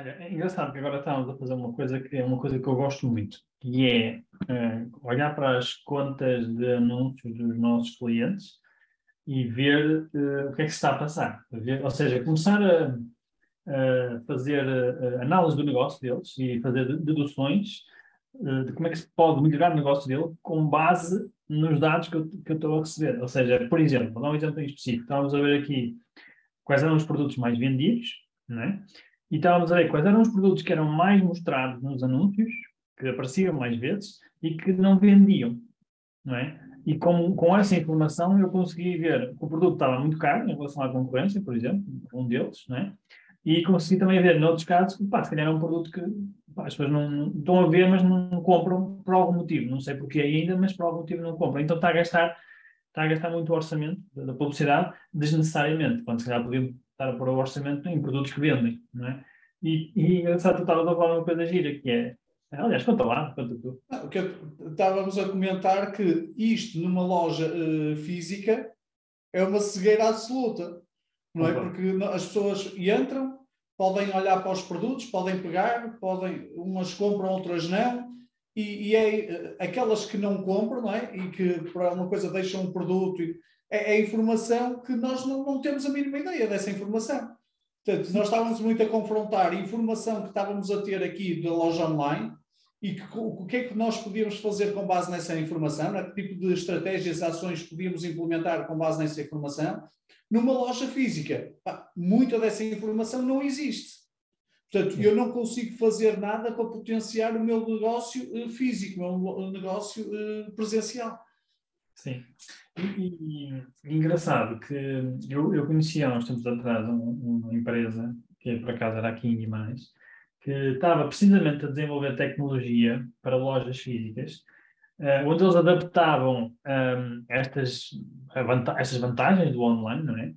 Olha, é engraçado que agora estamos a fazer uma coisa que é uma coisa que eu gosto muito, que é uh, olhar para as contas de anúncios dos nossos clientes e ver uh, o que é que se está a passar. Ver, ou seja, começar a, a fazer a, a análise do negócio deles e fazer deduções uh, de como é que se pode melhorar o negócio dele com base nos dados que eu, que eu estou a receber. Ou seja, por exemplo, vou dar um exemplo em específico. Estávamos a ver aqui quais eram os produtos mais vendidos, não é? E estávamos a ver quais eram os produtos que eram mais mostrados nos anúncios, que apareciam mais vezes e que não vendiam, não é? E com, com essa informação eu consegui ver que o produto estava muito caro em relação à concorrência, por exemplo, um deles, não é? E consegui também ver, noutros casos, que pá, se calhar é um produto que pá, as pessoas não, não, estão a ver, mas não compram por algum motivo. Não sei porquê ainda, mas por algum motivo não compram. Então está a gastar, está a gastar muito o orçamento da publicidade desnecessariamente, quando se calhar podiam estar a pôr o orçamento em produtos que vendem, não é? E, e engraçado, tu estavas a falar uma coisa gira, que é, aliás, conta lá, conta tu. Não, que estávamos a comentar que isto numa loja uh, física é uma cegueira absoluta, não é? Porque as pessoas entram, podem olhar para os produtos, podem pegar, podem, umas compram, outras não, e, e é eh, aquelas que não compram, não é? E que para uma coisa deixam um produto é, é informação que nós não, não temos a mínima ideia dessa informação. Portanto, nós estávamos muito a confrontar informação que estávamos a ter aqui da loja online e o que é que nós podíamos fazer com base nessa informação, né? que tipo de estratégias, ações podíamos implementar com base nessa informação. Numa loja física, pá, muita dessa informação não existe. Portanto, eu não consigo fazer nada para potenciar o meu negócio uh, físico, o meu negócio uh, presencial. Sim. E, e, engraçado que eu, eu conhecia há uns tempos atrás uma, uma empresa, que por acaso era aqui em Guimarães, que estava precisamente a desenvolver tecnologia para lojas físicas, uh, onde eles adaptavam um, ehm, estas, estas vantagens do online, não é?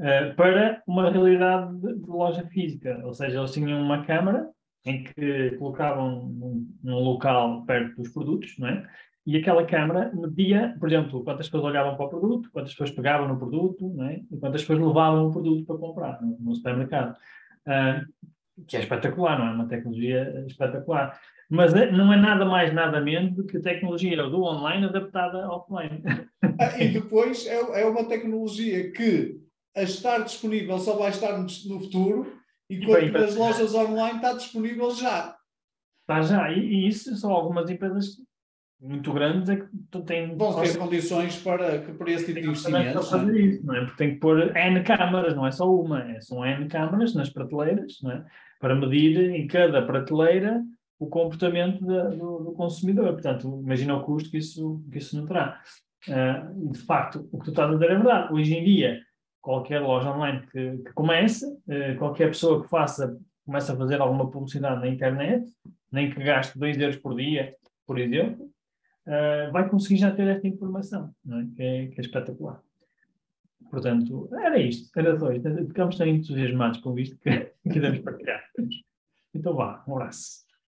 Uh, para uma realidade de, de, loja física. Ou seja, eles tinham uma câmara em que colocavam num, num local perto dos produtos, não é? E aquela câmara media, por exemplo, quantas pessoas olhavam para o produto, quantas pessoas pegavam no produto, é? e quantas pessoas levavam o produto para comprar no, no supermercado. Uh, que é espetacular, não é? Uma tecnologia espetacular. Mas é, não é nada mais, nada menos do que a tecnologia do online adaptada ao offline. Ah, e depois é, é uma tecnologia que, a estar disponível, só vai estar no, no futuro, enquanto nas lojas online está disponível já. Está já, e, e isso são algumas empresas muito grandes é que tu tens. Vão ter condições para, que, para esse tipo de fazer isso, não é? Porque tem que pôr N câmaras, não é só uma, é, são N câmaras nas prateleiras, não é? Para medir em cada prateleira o comportamento da, do, do, consumidor. Portanto, imagina o custo que isso, que isso não terá. Uh, de facto, o que tu estás a dizer é verdade. Hoje em dia, qualquer loja online que, que comece, uh, qualquer pessoa que faça, comece a fazer alguma publicidade na internet, nem que gaste 2 euros por dia, por exemplo, uh, vai conseguir já ter esta informação, é? Que, é, que, é, espetacular. Portanto, era isto, era dois. Ficamos tão entusiasmados com isto que queremos partilhar. Então vá, um abraço.